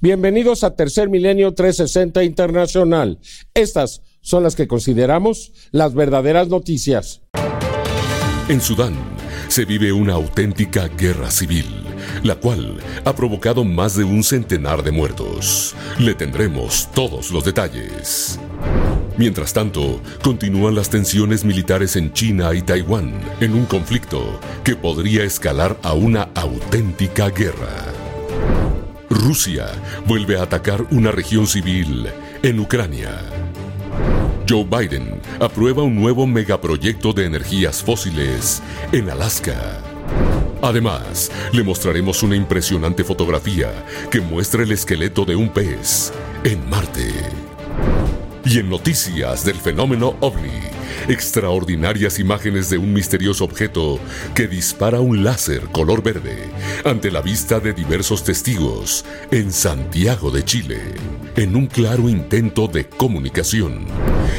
Bienvenidos a Tercer Milenio 360 Internacional. Estas son las que consideramos las verdaderas noticias. En Sudán se vive una auténtica guerra civil, la cual ha provocado más de un centenar de muertos. Le tendremos todos los detalles. Mientras tanto, continúan las tensiones militares en China y Taiwán, en un conflicto que podría escalar a una auténtica guerra. Rusia vuelve a atacar una región civil en Ucrania. Joe Biden aprueba un nuevo megaproyecto de energías fósiles en Alaska. Además, le mostraremos una impresionante fotografía que muestra el esqueleto de un pez en Marte. Y en noticias del fenómeno ovni, extraordinarias imágenes de un misterioso objeto que dispara un láser color verde ante la vista de diversos testigos en Santiago de Chile, en un claro intento de comunicación.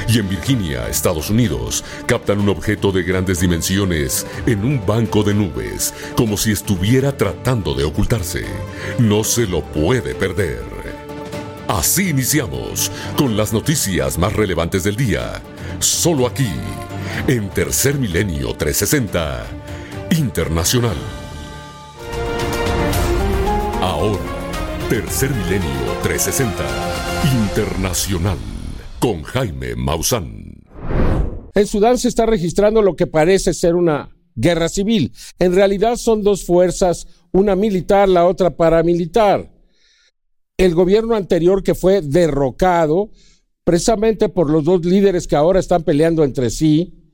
Y en Virginia, Estados Unidos, captan un objeto de grandes dimensiones en un banco de nubes, como si estuviera tratando de ocultarse. No se lo puede perder. Así iniciamos con las noticias más relevantes del día, solo aquí, en Tercer Milenio 360 Internacional. Ahora, Tercer Milenio 360 Internacional con Jaime Maussan. En Sudán se está registrando lo que parece ser una guerra civil. En realidad son dos fuerzas, una militar, la otra paramilitar el gobierno anterior que fue derrocado precisamente por los dos líderes que ahora están peleando entre sí,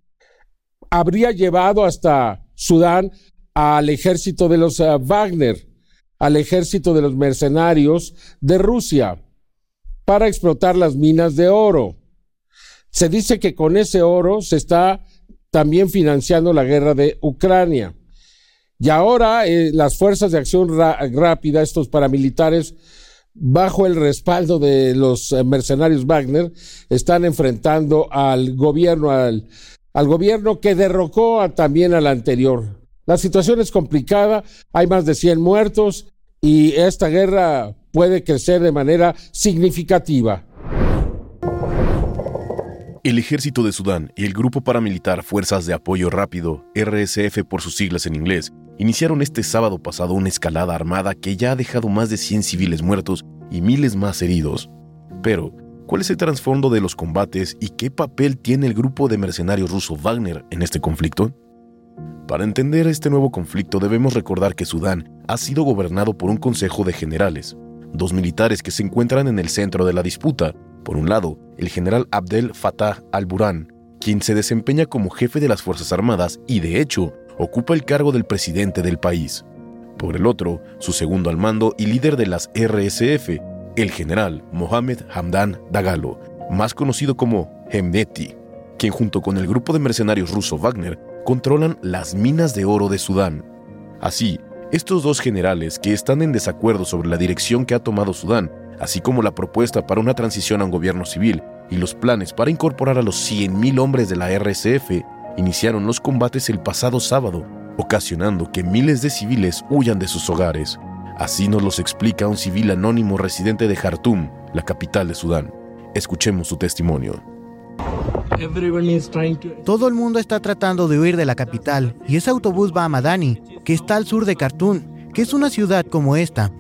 habría llevado hasta Sudán al ejército de los eh, Wagner, al ejército de los mercenarios de Rusia, para explotar las minas de oro. Se dice que con ese oro se está también financiando la guerra de Ucrania. Y ahora eh, las fuerzas de acción rápida, estos paramilitares, bajo el respaldo de los eh, mercenarios Wagner, están enfrentando al gobierno, al, gobierno que derrocó también al anterior. La situación es complicada, hay más de 100 muertos y esta guerra puede crecer de manera significativa. El ejército de Sudán y el grupo paramilitar Fuerzas de Apoyo Rápido, RSF por sus siglas en inglés, iniciaron este sábado pasado una escalada armada que ya ha dejado más de 100 civiles muertos y miles más heridos. Pero, ¿cuál es el trasfondo de los combates y qué papel tiene el grupo de mercenarios ruso Wagner en este conflicto? Para entender este nuevo conflicto debemos recordar que Sudán ha sido gobernado por un consejo de generales, dos militares que se encuentran en el centro de la disputa. Por un lado, el general Abdel Fattah al-Burhan, quien se desempeña como jefe de las Fuerzas Armadas y de hecho ocupa el cargo del presidente del país. Por el otro, su segundo al mando y líder de las RSF, el general Mohamed Hamdan Dagalo, más conocido como Hemdeti, quien junto con el grupo de mercenarios ruso Wagner controlan las minas de oro de Sudán. Así, estos dos generales que están en desacuerdo sobre la dirección que ha tomado Sudán, así como la propuesta para una transición a un gobierno civil y los planes para incorporar a los 100.000 hombres de la RSF, iniciaron los combates el pasado sábado, ocasionando que miles de civiles huyan de sus hogares. Así nos los explica un civil anónimo residente de Jartum, la capital de Sudán. Escuchemos su testimonio. Todo el mundo está tratando de huir de la capital y ese autobús va a Madani, que está al sur de Khartoum, que es una ciudad como esta.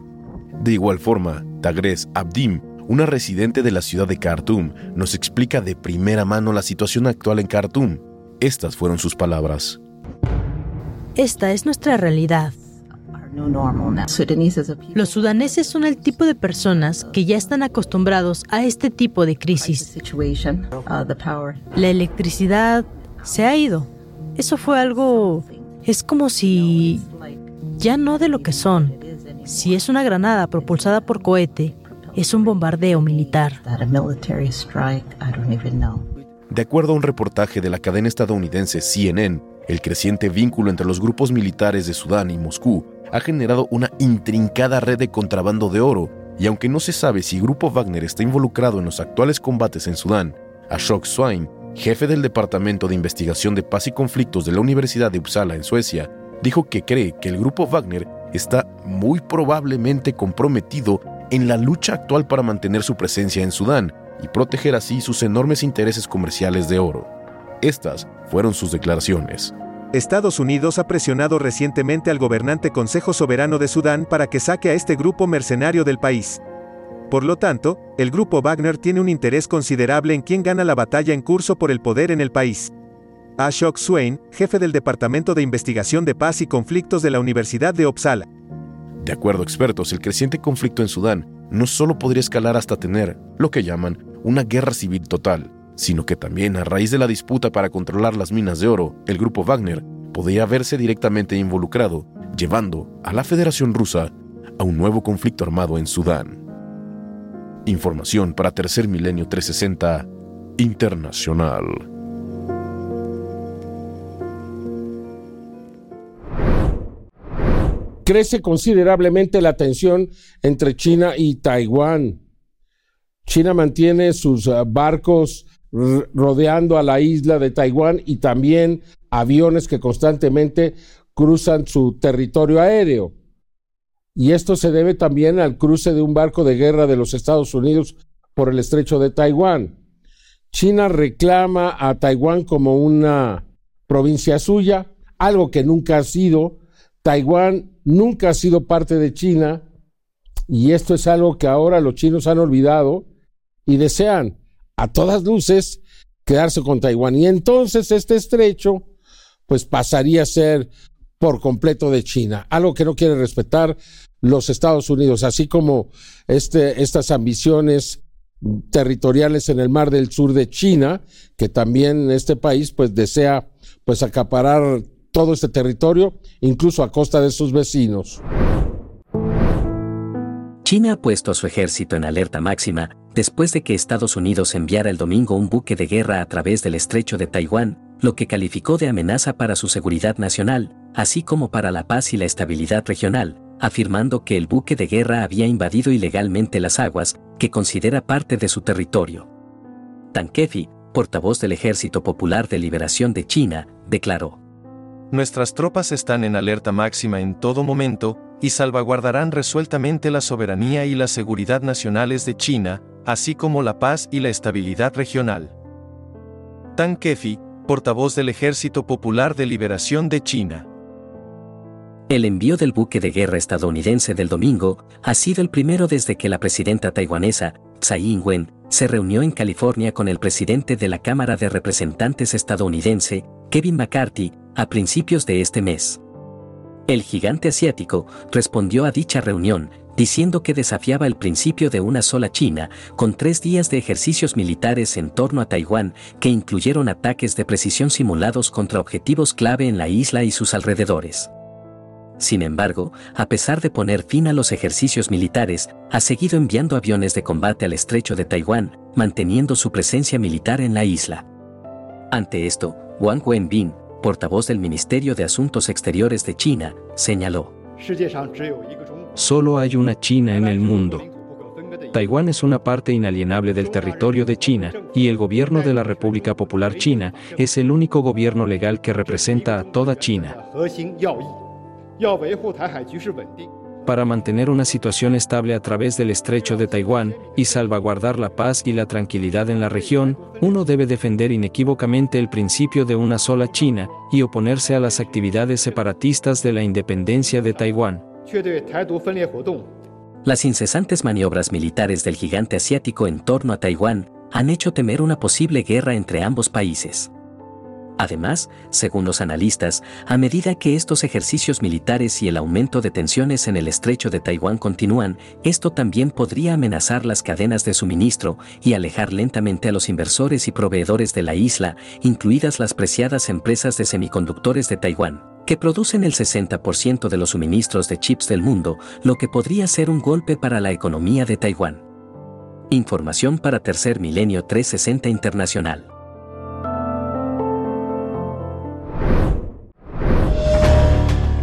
De igual forma, Tagres Abdim, una residente de la ciudad de Khartoum, nos explica de primera mano la situación actual en Khartoum estas fueron sus palabras. Esta es nuestra realidad. Los sudaneses son el tipo de personas que ya están acostumbrados a este tipo de crisis. La electricidad se ha ido. Eso fue algo... Es como si... Ya no de lo que son. Si es una granada propulsada por cohete, es un bombardeo militar. De acuerdo a un reportaje de la cadena estadounidense CNN, el creciente vínculo entre los grupos militares de Sudán y Moscú ha generado una intrincada red de contrabando de oro, y aunque no se sabe si Grupo Wagner está involucrado en los actuales combates en Sudán, Ashok Swain, jefe del Departamento de Investigación de Paz y Conflictos de la Universidad de Uppsala en Suecia, dijo que cree que el Grupo Wagner está muy probablemente comprometido en la lucha actual para mantener su presencia en Sudán y proteger así sus enormes intereses comerciales de oro. Estas fueron sus declaraciones. Estados Unidos ha presionado recientemente al gobernante Consejo Soberano de Sudán para que saque a este grupo mercenario del país. Por lo tanto, el grupo Wagner tiene un interés considerable en quién gana la batalla en curso por el poder en el país. Ashok Swain, jefe del Departamento de Investigación de Paz y Conflictos de la Universidad de Uppsala. De acuerdo a expertos, el creciente conflicto en Sudán no solo podría escalar hasta tener lo que llaman una guerra civil total, sino que también a raíz de la disputa para controlar las minas de oro, el grupo Wagner podría verse directamente involucrado, llevando a la Federación Rusa a un nuevo conflicto armado en Sudán. Información para Tercer Milenio 360 Internacional. Crece considerablemente la tensión entre China y Taiwán. China mantiene sus uh, barcos rodeando a la isla de Taiwán y también aviones que constantemente cruzan su territorio aéreo. Y esto se debe también al cruce de un barco de guerra de los Estados Unidos por el estrecho de Taiwán. China reclama a Taiwán como una provincia suya, algo que nunca ha sido. Taiwán nunca ha sido parte de China y esto es algo que ahora los chinos han olvidado y desean a todas luces quedarse con Taiwán. Y entonces este estrecho pues pasaría a ser por completo de China, algo que no quiere respetar los Estados Unidos, así como este, estas ambiciones territoriales en el mar del sur de China, que también este país pues desea pues acaparar todo este territorio, incluso a costa de sus vecinos. China ha puesto a su ejército en alerta máxima después de que Estados Unidos enviara el domingo un buque de guerra a través del estrecho de Taiwán, lo que calificó de amenaza para su seguridad nacional, así como para la paz y la estabilidad regional, afirmando que el buque de guerra había invadido ilegalmente las aguas, que considera parte de su territorio. Tan Kefi, portavoz del Ejército Popular de Liberación de China, declaró. Nuestras tropas están en alerta máxima en todo momento, y salvaguardarán resueltamente la soberanía y la seguridad nacionales de China, así como la paz y la estabilidad regional. Tan Kefi, portavoz del Ejército Popular de Liberación de China. El envío del buque de guerra estadounidense del domingo ha sido el primero desde que la presidenta taiwanesa, Tsai Ing-wen, se reunió en California con el presidente de la Cámara de Representantes estadounidense, Kevin McCarthy, a principios de este mes. El gigante asiático respondió a dicha reunión, diciendo que desafiaba el principio de una sola China, con tres días de ejercicios militares en torno a Taiwán, que incluyeron ataques de precisión simulados contra objetivos clave en la isla y sus alrededores. Sin embargo, a pesar de poner fin a los ejercicios militares, ha seguido enviando aviones de combate al estrecho de Taiwán, manteniendo su presencia militar en la isla. Ante esto, Wang Wenbin, portavoz del Ministerio de Asuntos Exteriores de China, señaló. Solo hay una China en el mundo. Taiwán es una parte inalienable del territorio de China, y el gobierno de la República Popular China es el único gobierno legal que representa a toda China. Para mantener una situación estable a través del estrecho de Taiwán y salvaguardar la paz y la tranquilidad en la región, uno debe defender inequívocamente el principio de una sola China y oponerse a las actividades separatistas de la independencia de Taiwán. Las incesantes maniobras militares del gigante asiático en torno a Taiwán han hecho temer una posible guerra entre ambos países. Además, según los analistas, a medida que estos ejercicios militares y el aumento de tensiones en el estrecho de Taiwán continúan, esto también podría amenazar las cadenas de suministro y alejar lentamente a los inversores y proveedores de la isla, incluidas las preciadas empresas de semiconductores de Taiwán, que producen el 60% de los suministros de chips del mundo, lo que podría ser un golpe para la economía de Taiwán. Información para Tercer Milenio 360 Internacional.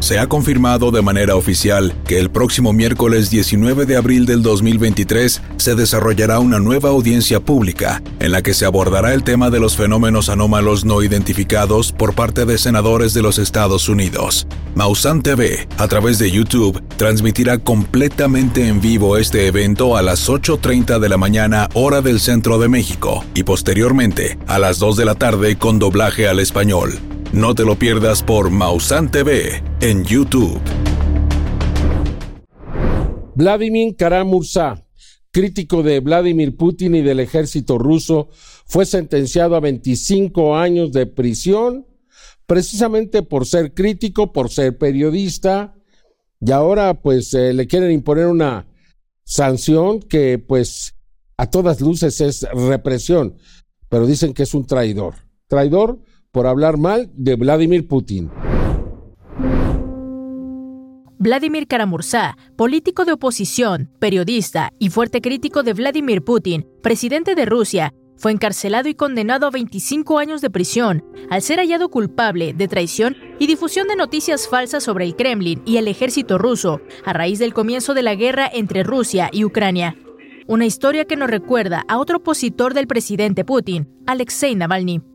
Se ha confirmado de manera oficial que el próximo miércoles 19 de abril del 2023 se desarrollará una nueva audiencia pública en la que se abordará el tema de los fenómenos anómalos no identificados por parte de senadores de los Estados Unidos. Mausan TV, a través de YouTube, transmitirá completamente en vivo este evento a las 8.30 de la mañana hora del centro de México y posteriormente a las 2 de la tarde con doblaje al español. No te lo pierdas por Mausan TV en YouTube. Vladimir Karamursa, crítico de Vladimir Putin y del ejército ruso, fue sentenciado a 25 años de prisión precisamente por ser crítico, por ser periodista, y ahora pues eh, le quieren imponer una sanción que pues a todas luces es represión, pero dicen que es un traidor. Traidor por hablar mal de Vladimir Putin. Vladimir Karamursa, político de oposición, periodista y fuerte crítico de Vladimir Putin, presidente de Rusia, fue encarcelado y condenado a 25 años de prisión al ser hallado culpable de traición y difusión de noticias falsas sobre el Kremlin y el ejército ruso a raíz del comienzo de la guerra entre Rusia y Ucrania. Una historia que nos recuerda a otro opositor del presidente Putin, Alexei Navalny.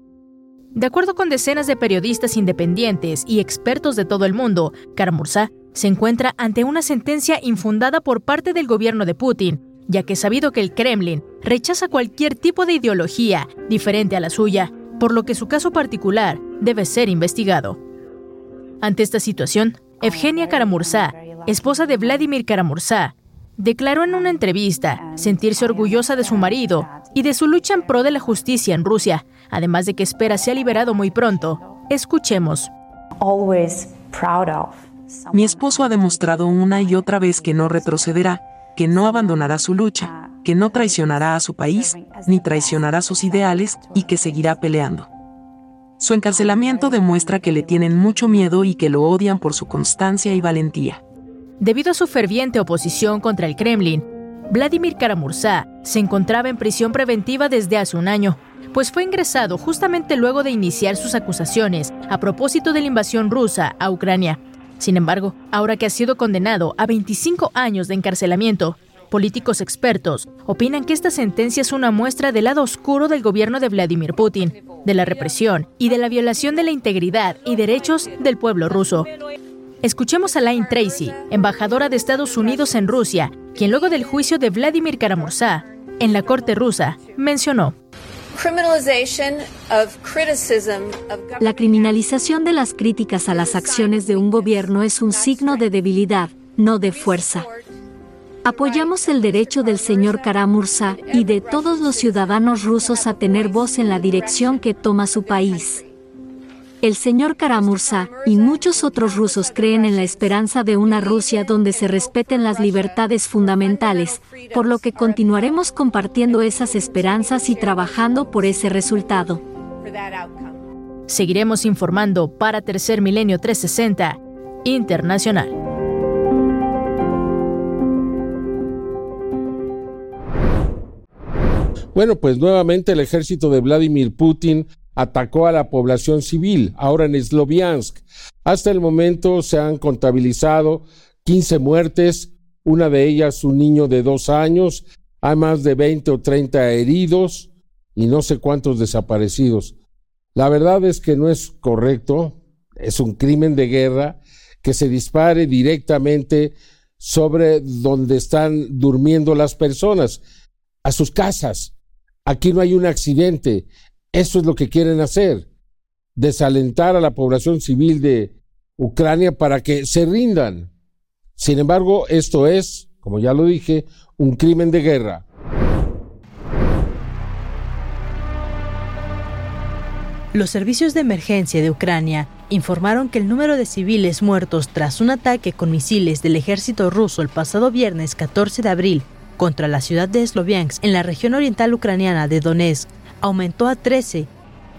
De acuerdo con decenas de periodistas independientes y expertos de todo el mundo, Karamursa se encuentra ante una sentencia infundada por parte del gobierno de Putin, ya que es sabido que el Kremlin rechaza cualquier tipo de ideología diferente a la suya, por lo que su caso particular debe ser investigado. Ante esta situación, Evgenia Karamursa, esposa de Vladimir Karamursa, declaró en una entrevista sentirse orgullosa de su marido y de su lucha en pro de la justicia en Rusia, además de que espera sea liberado muy pronto. Escuchemos. Mi esposo ha demostrado una y otra vez que no retrocederá, que no abandonará su lucha, que no traicionará a su país, ni traicionará sus ideales y que seguirá peleando. Su encarcelamiento demuestra que le tienen mucho miedo y que lo odian por su constancia y valentía. Debido a su ferviente oposición contra el Kremlin, Vladimir Karamursa se encontraba en prisión preventiva desde hace un año, pues fue ingresado justamente luego de iniciar sus acusaciones a propósito de la invasión rusa a Ucrania. Sin embargo, ahora que ha sido condenado a 25 años de encarcelamiento, políticos expertos opinan que esta sentencia es una muestra del lado oscuro del gobierno de Vladimir Putin, de la represión y de la violación de la integridad y derechos del pueblo ruso. Escuchemos a Lane Tracy, embajadora de Estados Unidos en Rusia, quien luego del juicio de Vladimir Karamursa en la corte rusa mencionó. La criminalización de las críticas a las acciones de un gobierno es un signo de debilidad, no de fuerza. Apoyamos el derecho del señor Karamursa y de todos los ciudadanos rusos a tener voz en la dirección que toma su país. El señor Karamursa y muchos otros rusos creen en la esperanza de una Rusia donde se respeten las libertades fundamentales, por lo que continuaremos compartiendo esas esperanzas y trabajando por ese resultado. Seguiremos informando para Tercer Milenio 360 Internacional. Bueno, pues nuevamente el ejército de Vladimir Putin atacó a la población civil, ahora en Sloviansk. Hasta el momento se han contabilizado 15 muertes, una de ellas un niño de dos años, hay más de 20 o 30 heridos y no sé cuántos desaparecidos. La verdad es que no es correcto, es un crimen de guerra que se dispare directamente sobre donde están durmiendo las personas, a sus casas. Aquí no hay un accidente, eso es lo que quieren hacer, desalentar a la población civil de Ucrania para que se rindan. Sin embargo, esto es, como ya lo dije, un crimen de guerra. Los servicios de emergencia de Ucrania informaron que el número de civiles muertos tras un ataque con misiles del ejército ruso el pasado viernes 14 de abril contra la ciudad de Sloviansk en la región oriental ucraniana de Donetsk aumentó a 13.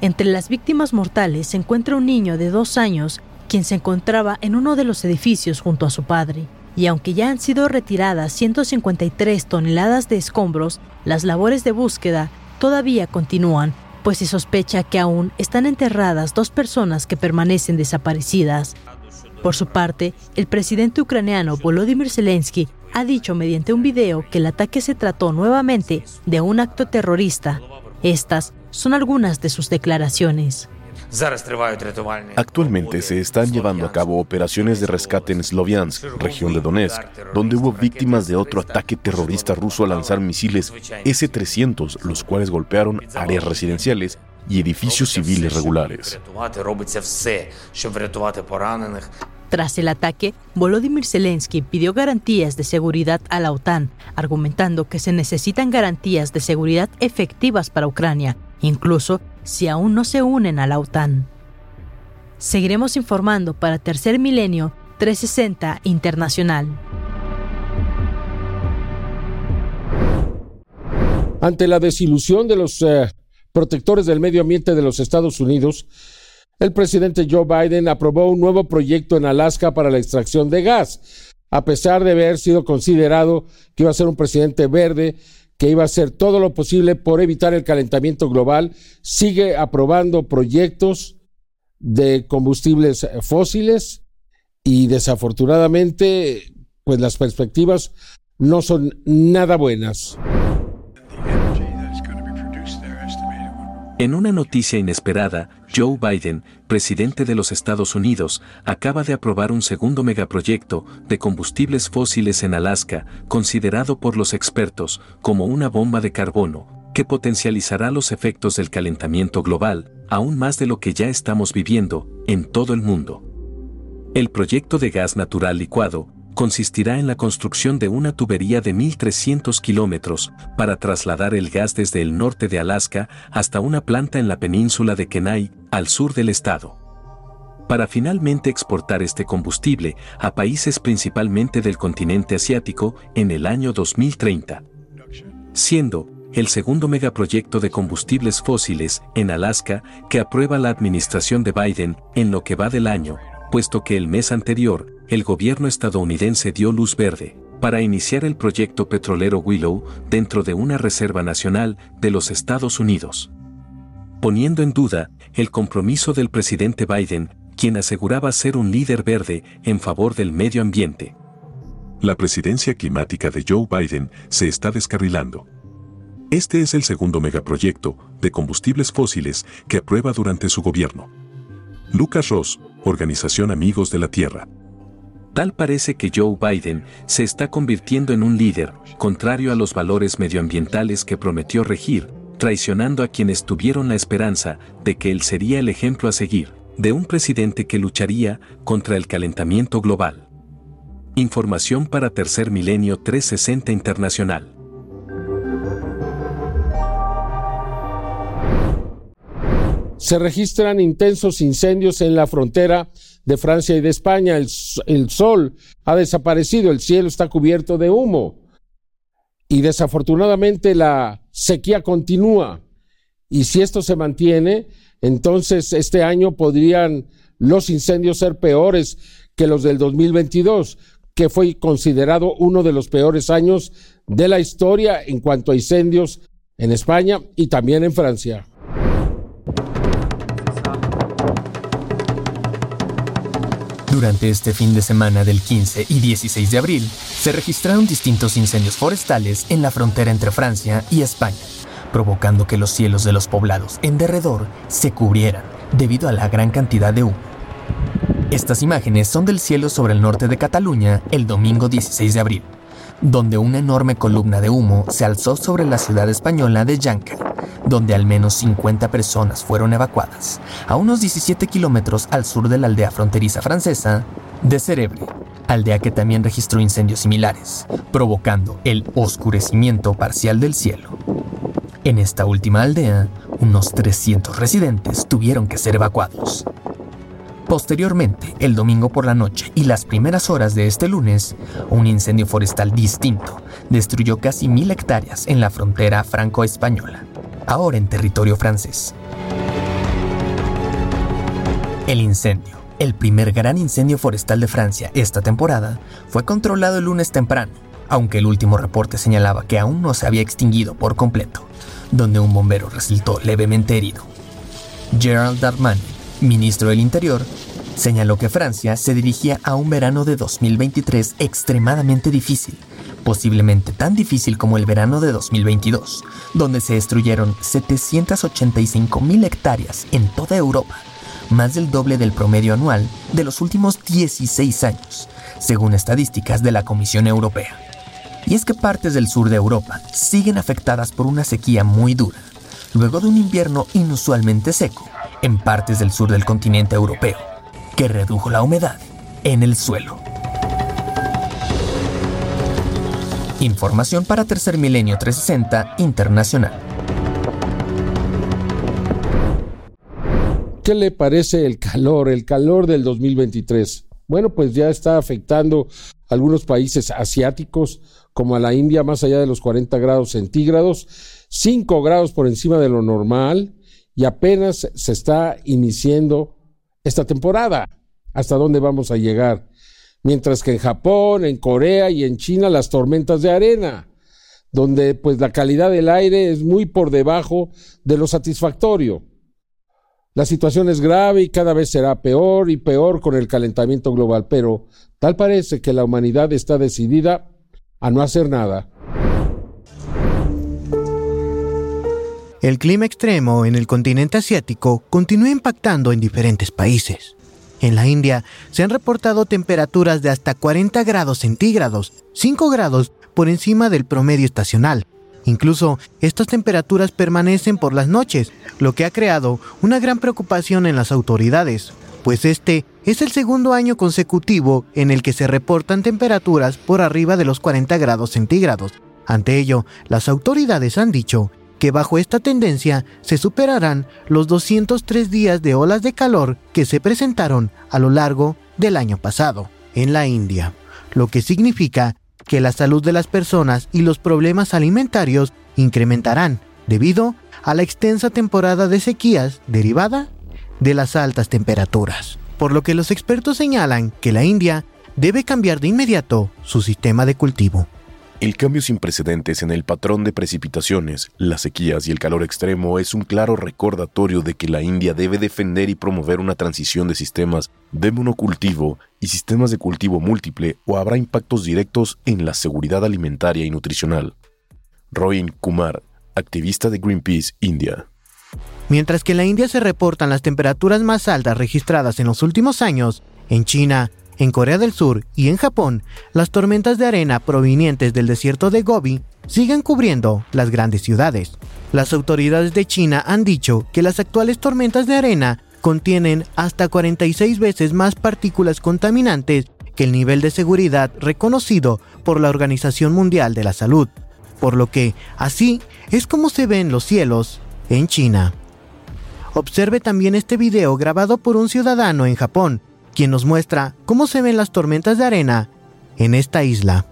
Entre las víctimas mortales se encuentra un niño de dos años, quien se encontraba en uno de los edificios junto a su padre. Y aunque ya han sido retiradas 153 toneladas de escombros, las labores de búsqueda todavía continúan, pues se sospecha que aún están enterradas dos personas que permanecen desaparecidas. Por su parte, el presidente ucraniano Volodymyr Zelensky ha dicho mediante un video que el ataque se trató nuevamente de un acto terrorista. Estas son algunas de sus declaraciones. Actualmente se están llevando a cabo operaciones de rescate en Sloviansk, región de Donetsk, donde hubo víctimas de otro ataque terrorista ruso a lanzar misiles S-300, los cuales golpearon áreas residenciales y edificios civiles regulares. Tras el ataque, Volodymyr Zelensky pidió garantías de seguridad a la OTAN, argumentando que se necesitan garantías de seguridad efectivas para Ucrania, incluso si aún no se unen a la OTAN. Seguiremos informando para Tercer Milenio 360 Internacional. Ante la desilusión de los eh, protectores del medio ambiente de los Estados Unidos, el presidente Joe Biden aprobó un nuevo proyecto en Alaska para la extracción de gas, a pesar de haber sido considerado que iba a ser un presidente verde, que iba a hacer todo lo posible por evitar el calentamiento global, sigue aprobando proyectos de combustibles fósiles y desafortunadamente, pues las perspectivas no son nada buenas. En una noticia inesperada, Joe Biden, presidente de los Estados Unidos, acaba de aprobar un segundo megaproyecto de combustibles fósiles en Alaska, considerado por los expertos como una bomba de carbono, que potencializará los efectos del calentamiento global, aún más de lo que ya estamos viviendo en todo el mundo. El proyecto de gas natural licuado consistirá en la construcción de una tubería de 1.300 kilómetros para trasladar el gas desde el norte de Alaska hasta una planta en la península de Kenai, al sur del estado. Para finalmente exportar este combustible a países principalmente del continente asiático en el año 2030. Siendo el segundo megaproyecto de combustibles fósiles en Alaska que aprueba la administración de Biden en lo que va del año, puesto que el mes anterior el gobierno estadounidense dio luz verde para iniciar el proyecto petrolero Willow dentro de una reserva nacional de los Estados Unidos. Poniendo en duda el compromiso del presidente Biden, quien aseguraba ser un líder verde en favor del medio ambiente. La presidencia climática de Joe Biden se está descarrilando. Este es el segundo megaproyecto de combustibles fósiles que aprueba durante su gobierno. Lucas Ross, Organización Amigos de la Tierra, Tal parece que Joe Biden se está convirtiendo en un líder, contrario a los valores medioambientales que prometió regir, traicionando a quienes tuvieron la esperanza de que él sería el ejemplo a seguir, de un presidente que lucharía contra el calentamiento global. Información para Tercer Milenio 360 Internacional. Se registran intensos incendios en la frontera de Francia y de España. El, sol ha desaparecido, el cielo está cubierto de humo. Y desafortunadamente la sequía continúa. Y si esto se mantiene, entonces este año podrían los incendios ser peores que los del 2022, que fue considerado uno de los peores años de la historia en cuanto a incendios en España y también en Francia. Durante este fin de semana del 15 y 16 de abril, se registraron distintos incendios forestales en la frontera entre Francia y España, provocando que los cielos de los poblados en derredor se cubrieran debido a la gran cantidad de humo. Estas imágenes son del cielo sobre el norte de Cataluña el domingo 16 de abril, donde una enorme columna de humo se alzó sobre la ciudad española de Yanca, donde al menos 50 personas fueron evacuadas, a unos 17 kilómetros al sur de la aldea fronteriza francesa de Cerebre, aldea que también registró incendios similares, provocando el oscurecimiento parcial del cielo. En esta última aldea, unos 300 residentes tuvieron que ser evacuados. Posteriormente, el domingo por la noche y las primeras horas de este lunes, un incendio forestal distinto destruyó casi mil hectáreas en la frontera franco-española, ahora en territorio francés. El incendio, el primer gran incendio forestal de Francia esta temporada, fue controlado el lunes temprano, aunque el último reporte señalaba que aún no se había extinguido por completo, donde un bombero resultó levemente herido. Gerald Darmanin, ministro del Interior, Señaló que Francia se dirigía a un verano de 2023 extremadamente difícil, posiblemente tan difícil como el verano de 2022, donde se destruyeron 785.000 hectáreas en toda Europa, más del doble del promedio anual de los últimos 16 años, según estadísticas de la Comisión Europea. Y es que partes del sur de Europa siguen afectadas por una sequía muy dura, luego de un invierno inusualmente seco en partes del sur del continente europeo que redujo la humedad en el suelo. Información para Tercer Milenio 360 Internacional. ¿Qué le parece el calor, el calor del 2023? Bueno, pues ya está afectando a algunos países asiáticos, como a la India, más allá de los 40 grados centígrados, 5 grados por encima de lo normal, y apenas se está iniciando esta temporada. ¿Hasta dónde vamos a llegar? Mientras que en Japón, en Corea y en China las tormentas de arena, donde pues la calidad del aire es muy por debajo de lo satisfactorio. La situación es grave y cada vez será peor y peor con el calentamiento global, pero tal parece que la humanidad está decidida a no hacer nada. El clima extremo en el continente asiático continúa impactando en diferentes países. En la India se han reportado temperaturas de hasta 40 grados centígrados, 5 grados por encima del promedio estacional. Incluso estas temperaturas permanecen por las noches, lo que ha creado una gran preocupación en las autoridades, pues este es el segundo año consecutivo en el que se reportan temperaturas por arriba de los 40 grados centígrados. Ante ello, las autoridades han dicho que bajo esta tendencia se superarán los 203 días de olas de calor que se presentaron a lo largo del año pasado en la India, lo que significa que la salud de las personas y los problemas alimentarios incrementarán debido a la extensa temporada de sequías derivada de las altas temperaturas. Por lo que los expertos señalan que la India debe cambiar de inmediato su sistema de cultivo. El cambio sin precedentes en el patrón de precipitaciones, las sequías y el calor extremo es un claro recordatorio de que la India debe defender y promover una transición de sistemas de monocultivo y sistemas de cultivo múltiple o habrá impactos directos en la seguridad alimentaria y nutricional. Rohin Kumar, activista de Greenpeace India. Mientras que en la India se reportan las temperaturas más altas registradas en los últimos años, en China, en Corea del Sur y en Japón, las tormentas de arena provenientes del desierto de Gobi siguen cubriendo las grandes ciudades. Las autoridades de China han dicho que las actuales tormentas de arena contienen hasta 46 veces más partículas contaminantes que el nivel de seguridad reconocido por la Organización Mundial de la Salud, por lo que así es como se ven los cielos en China. Observe también este video grabado por un ciudadano en Japón, quien nos muestra cómo se ven las tormentas de arena en esta isla.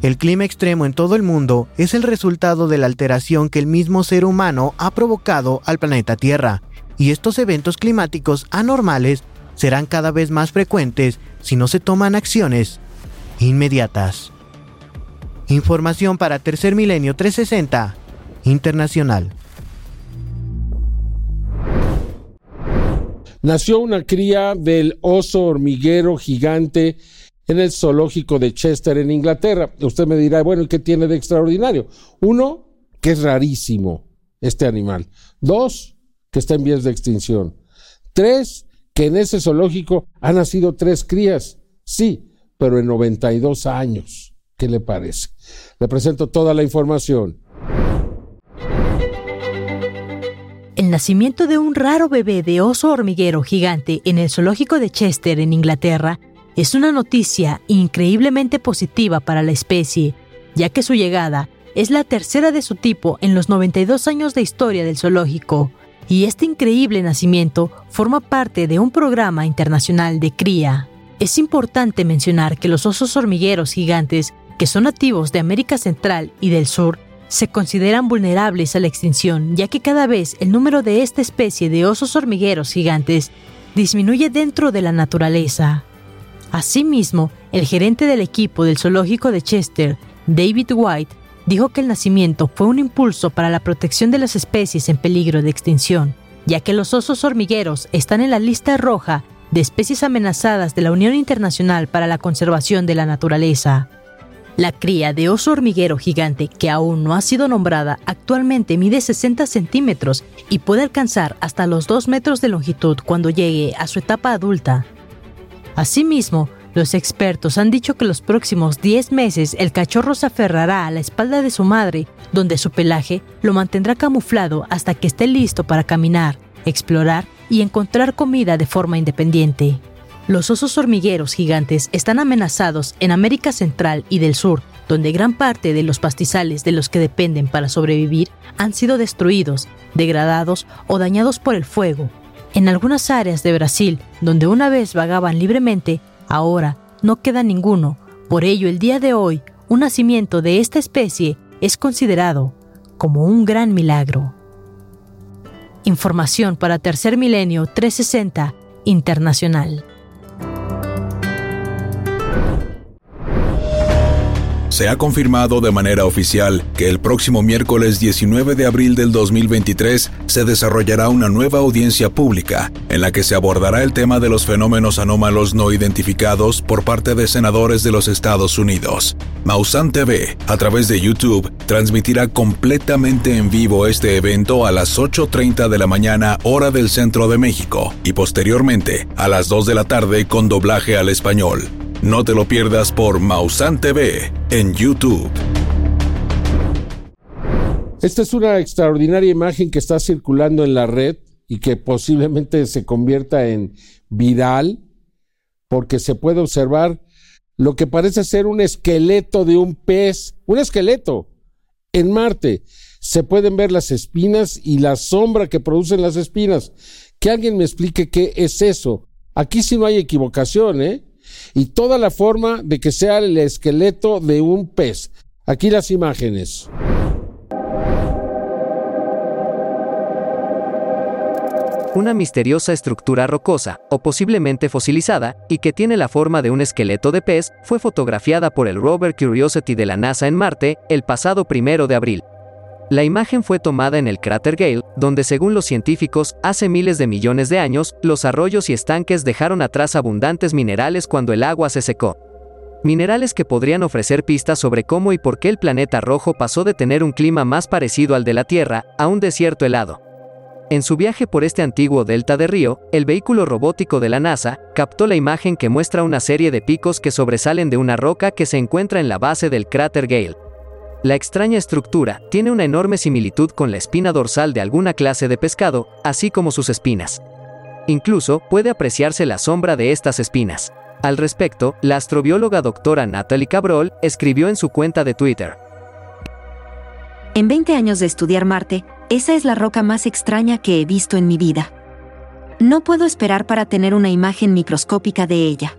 El clima extremo en todo el mundo es el resultado de la alteración que el mismo ser humano ha provocado al planeta Tierra, y estos eventos climáticos anormales serán cada vez más frecuentes si no se toman acciones inmediatas. Información para Tercer Milenio 360 internacional. Nació una cría del oso hormiguero gigante en el zoológico de Chester, en Inglaterra. Usted me dirá, bueno, ¿y qué tiene de extraordinario? Uno, que es rarísimo este animal. Dos, que está en vías de extinción. Tres, que en ese zoológico han nacido tres crías. Sí, pero en 92 años. ¿Qué le parece? Le presento toda la información. El nacimiento de un raro bebé de oso hormiguero gigante en el zoológico de Chester, en Inglaterra, es una noticia increíblemente positiva para la especie, ya que su llegada es la tercera de su tipo en los 92 años de historia del zoológico, y este increíble nacimiento forma parte de un programa internacional de cría. Es importante mencionar que los osos hormigueros gigantes, que son nativos de América Central y del Sur, se consideran vulnerables a la extinción, ya que cada vez el número de esta especie de osos hormigueros gigantes disminuye dentro de la naturaleza. Asimismo, el gerente del equipo del zoológico de Chester, David White, dijo que el nacimiento fue un impulso para la protección de las especies en peligro de extinción, ya que los osos hormigueros están en la lista roja de especies amenazadas de la Unión Internacional para la Conservación de la Naturaleza. La cría de oso hormiguero gigante, que aún no ha sido nombrada, actualmente mide 60 centímetros y puede alcanzar hasta los 2 metros de longitud cuando llegue a su etapa adulta. Asimismo, los expertos han dicho que los próximos 10 meses el cachorro se aferrará a la espalda de su madre, donde su pelaje lo mantendrá camuflado hasta que esté listo para caminar, explorar y encontrar comida de forma independiente. Los osos hormigueros gigantes están amenazados en América Central y del Sur, donde gran parte de los pastizales de los que dependen para sobrevivir han sido destruidos, degradados o dañados por el fuego. En algunas áreas de Brasil, donde una vez vagaban libremente, ahora no queda ninguno. Por ello, el día de hoy, un nacimiento de esta especie es considerado como un gran milagro. Información para Tercer Milenio 360 Internacional. Se ha confirmado de manera oficial que el próximo miércoles 19 de abril del 2023 se desarrollará una nueva audiencia pública en la que se abordará el tema de los fenómenos anómalos no identificados por parte de senadores de los Estados Unidos. Mausan TV, a través de YouTube, transmitirá completamente en vivo este evento a las 8.30 de la mañana hora del centro de México y posteriormente a las 2 de la tarde con doblaje al español. No te lo pierdas por Mausan TV en YouTube. Esta es una extraordinaria imagen que está circulando en la red y que posiblemente se convierta en viral porque se puede observar lo que parece ser un esqueleto de un pez, un esqueleto en Marte. Se pueden ver las espinas y la sombra que producen las espinas. Que alguien me explique qué es eso. Aquí sí no hay equivocación, ¿eh? Y toda la forma de que sea el esqueleto de un pez. Aquí las imágenes. Una misteriosa estructura rocosa, o posiblemente fosilizada, y que tiene la forma de un esqueleto de pez, fue fotografiada por el rover Curiosity de la NASA en Marte el pasado primero de abril. La imagen fue tomada en el cráter Gale, donde según los científicos, hace miles de millones de años, los arroyos y estanques dejaron atrás abundantes minerales cuando el agua se secó. Minerales que podrían ofrecer pistas sobre cómo y por qué el planeta rojo pasó de tener un clima más parecido al de la Tierra a un desierto helado. En su viaje por este antiguo delta de río, el vehículo robótico de la NASA captó la imagen que muestra una serie de picos que sobresalen de una roca que se encuentra en la base del cráter Gale. La extraña estructura tiene una enorme similitud con la espina dorsal de alguna clase de pescado, así como sus espinas. Incluso puede apreciarse la sombra de estas espinas. Al respecto, la astrobióloga doctora Natalie Cabrol escribió en su cuenta de Twitter. En 20 años de estudiar Marte, esa es la roca más extraña que he visto en mi vida. No puedo esperar para tener una imagen microscópica de ella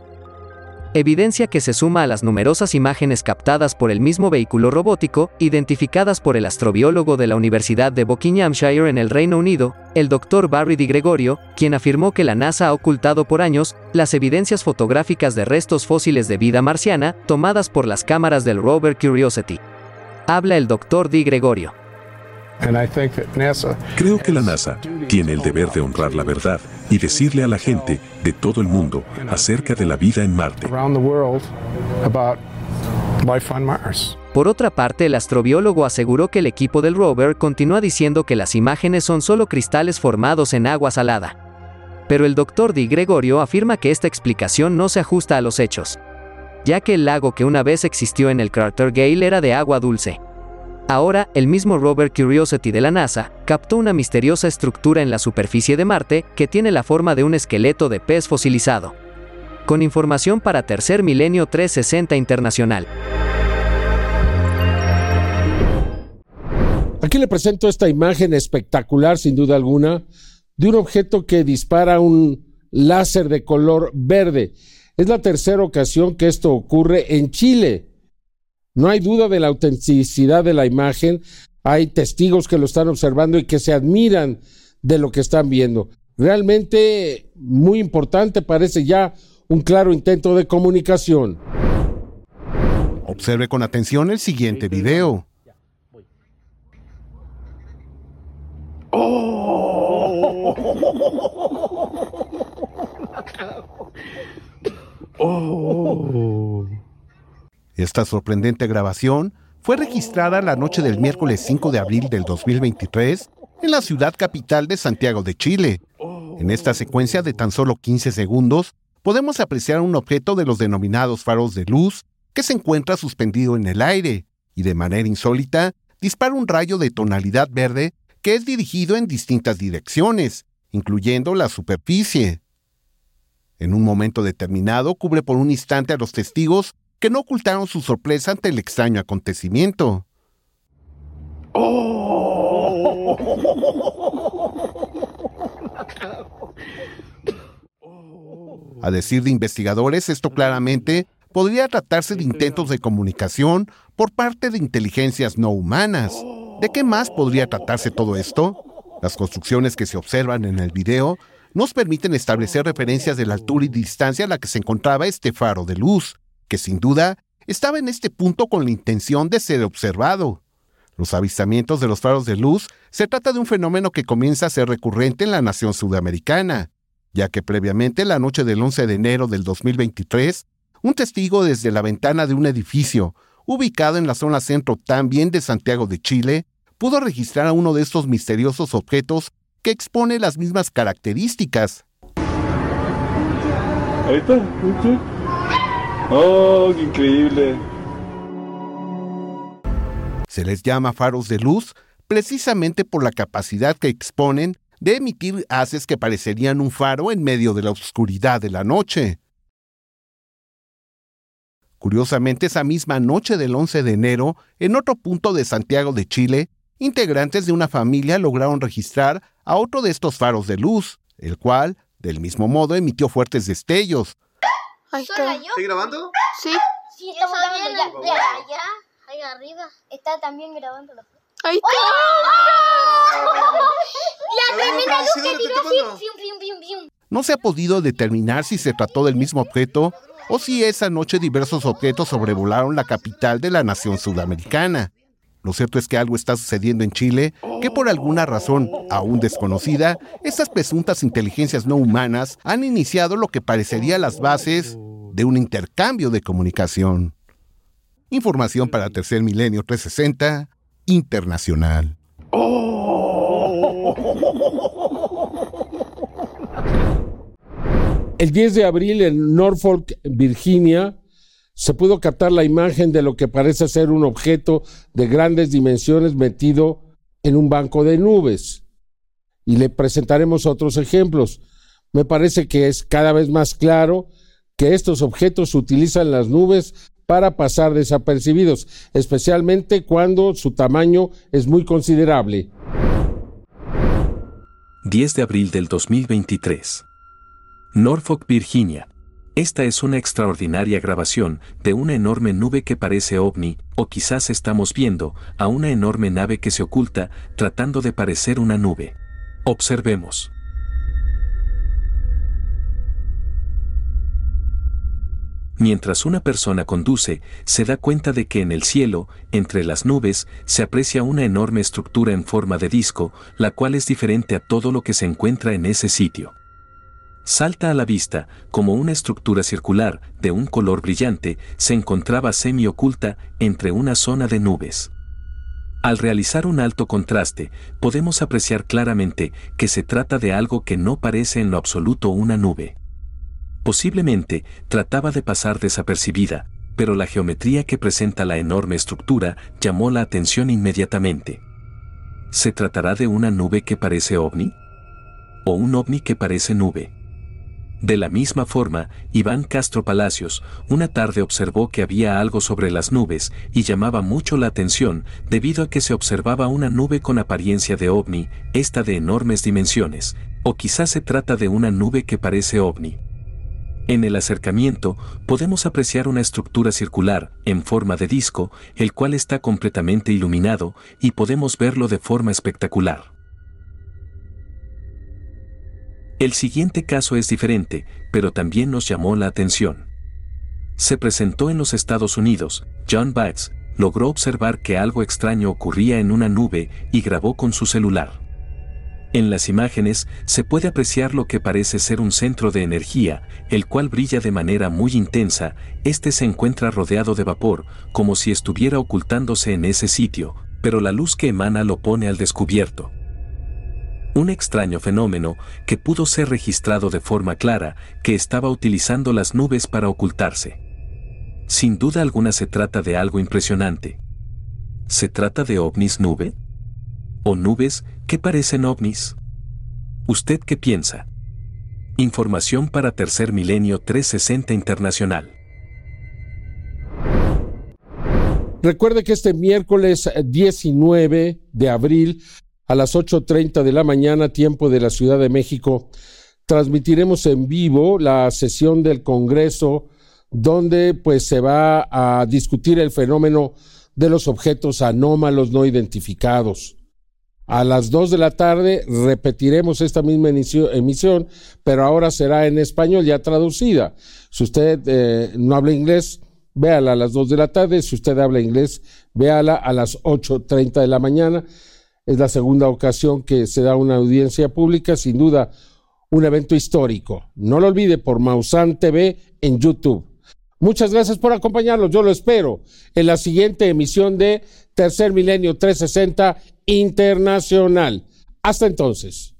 evidencia que se suma a las numerosas imágenes captadas por el mismo vehículo robótico, identificadas por el astrobiólogo de la Universidad de Buckinghamshire en el Reino Unido, el Dr. Barry Di Gregorio, quien afirmó que la NASA ha ocultado por años las evidencias fotográficas de restos fósiles de vida marciana tomadas por las cámaras del rover Curiosity. Habla el Dr. Di Gregorio. Creo que la NASA tiene el deber de honrar la verdad y decirle a la gente de todo el mundo acerca de la vida en Marte. Por otra parte, el astrobiólogo aseguró que el equipo del rover continúa diciendo que las imágenes son solo cristales formados en agua salada. Pero el doctor Di Gregorio afirma que esta explicación no se ajusta a los hechos, ya que el lago que una vez existió en el cráter Gale era de agua dulce. Ahora, el mismo rover Curiosity de la NASA captó una misteriosa estructura en la superficie de Marte que tiene la forma de un esqueleto de pez fosilizado. Con información para Tercer Milenio 360 Internacional. Aquí le presento esta imagen espectacular, sin duda alguna, de un objeto que dispara un láser de color verde. Es la tercera ocasión que esto ocurre en Chile. No hay duda de la autenticidad de la imagen. Hay testigos que lo están observando y que se admiran de lo que están viendo. Realmente muy importante, parece ya un claro intento de comunicación. Observe con atención el siguiente video. Oh. Oh. Esta sorprendente grabación fue registrada la noche del miércoles 5 de abril del 2023 en la ciudad capital de Santiago de Chile. En esta secuencia de tan solo 15 segundos, podemos apreciar un objeto de los denominados faros de luz que se encuentra suspendido en el aire y de manera insólita dispara un rayo de tonalidad verde que es dirigido en distintas direcciones, incluyendo la superficie. En un momento determinado cubre por un instante a los testigos que no ocultaron su sorpresa ante el extraño acontecimiento. A decir de investigadores, esto claramente podría tratarse de intentos de comunicación por parte de inteligencias no humanas. ¿De qué más podría tratarse todo esto? Las construcciones que se observan en el video nos permiten establecer referencias de la altura y distancia a la que se encontraba este faro de luz, que sin duda estaba en este punto con la intención de ser observado. Los avistamientos de los faros de luz se trata de un fenómeno que comienza a ser recurrente en la nación sudamericana, ya que previamente la noche del 11 de enero del 2023, un testigo desde la ventana de un edificio, ubicado en la zona centro también de Santiago de Chile, pudo registrar a uno de estos misteriosos objetos que expone las mismas características. Ahí está, ¡Oh, qué increíble! Se les llama faros de luz precisamente por la capacidad que exponen de emitir haces que parecerían un faro en medio de la oscuridad de la noche. Curiosamente, esa misma noche del 11 de enero, en otro punto de Santiago de Chile, integrantes de una familia lograron registrar a otro de estos faros de luz, el cual, del mismo modo, emitió fuertes destellos, Ahí está. ¿Estoy grabando? Sí. Sí, estamos grabando ya, ya, ya, ahí arriba. Está también grabando la Ahí está. La tremenda luz que tiró así. Pium, pium, pium. No se ha podido determinar si se trató del mismo objeto o si esa noche diversos objetos sobrevolaron la capital de la nación sudamericana. Lo cierto es que algo está sucediendo en Chile que por alguna razón aún desconocida, estas presuntas inteligencias no humanas han iniciado lo que parecería las bases de un intercambio de comunicación. Información para Tercer Milenio 360 Internacional. El 10 de abril en Norfolk, Virginia, se pudo captar la imagen de lo que parece ser un objeto de grandes dimensiones metido en un banco de nubes. Y le presentaremos otros ejemplos. Me parece que es cada vez más claro que estos objetos utilizan las nubes para pasar desapercibidos, especialmente cuando su tamaño es muy considerable. 10 de abril del 2023. Norfolk, Virginia. Esta es una extraordinaria grabación de una enorme nube que parece ovni, o quizás estamos viendo a una enorme nave que se oculta tratando de parecer una nube. Observemos. Mientras una persona conduce, se da cuenta de que en el cielo, entre las nubes, se aprecia una enorme estructura en forma de disco, la cual es diferente a todo lo que se encuentra en ese sitio. Salta a la vista, como una estructura circular, de un color brillante, se encontraba semi-oculta entre una zona de nubes. Al realizar un alto contraste, podemos apreciar claramente que se trata de algo que no parece en lo absoluto una nube. Posiblemente trataba de pasar desapercibida, pero la geometría que presenta la enorme estructura llamó la atención inmediatamente. ¿Se tratará de una nube que parece ovni? ¿O un ovni que parece nube? De la misma forma, Iván Castro Palacios, una tarde observó que había algo sobre las nubes y llamaba mucho la atención debido a que se observaba una nube con apariencia de ovni, esta de enormes dimensiones, o quizás se trata de una nube que parece ovni. En el acercamiento podemos apreciar una estructura circular, en forma de disco, el cual está completamente iluminado, y podemos verlo de forma espectacular. El siguiente caso es diferente, pero también nos llamó la atención. Se presentó en los Estados Unidos, John Bates logró observar que algo extraño ocurría en una nube y grabó con su celular. En las imágenes se puede apreciar lo que parece ser un centro de energía, el cual brilla de manera muy intensa, este se encuentra rodeado de vapor, como si estuviera ocultándose en ese sitio, pero la luz que emana lo pone al descubierto. Un extraño fenómeno que pudo ser registrado de forma clara, que estaba utilizando las nubes para ocultarse. Sin duda alguna se trata de algo impresionante. ¿Se trata de ovnis nube? ¿O nubes que parecen ovnis? ¿Usted qué piensa? Información para Tercer Milenio 360 Internacional. Recuerde que este miércoles 19 de abril a las 8.30 de la mañana, tiempo de la Ciudad de México, transmitiremos en vivo la sesión del Congreso donde pues se va a discutir el fenómeno de los objetos anómalos no identificados. A las 2 de la tarde repetiremos esta misma emisión, pero ahora será en español ya traducida. Si usted eh, no habla inglés, véala a las 2 de la tarde. Si usted habla inglés, véala a las 8.30 de la mañana. Es la segunda ocasión que se da una audiencia pública, sin duda un evento histórico. No lo olvide por Mausan TV en YouTube. Muchas gracias por acompañarnos. Yo lo espero en la siguiente emisión de Tercer Milenio 360 Internacional. Hasta entonces.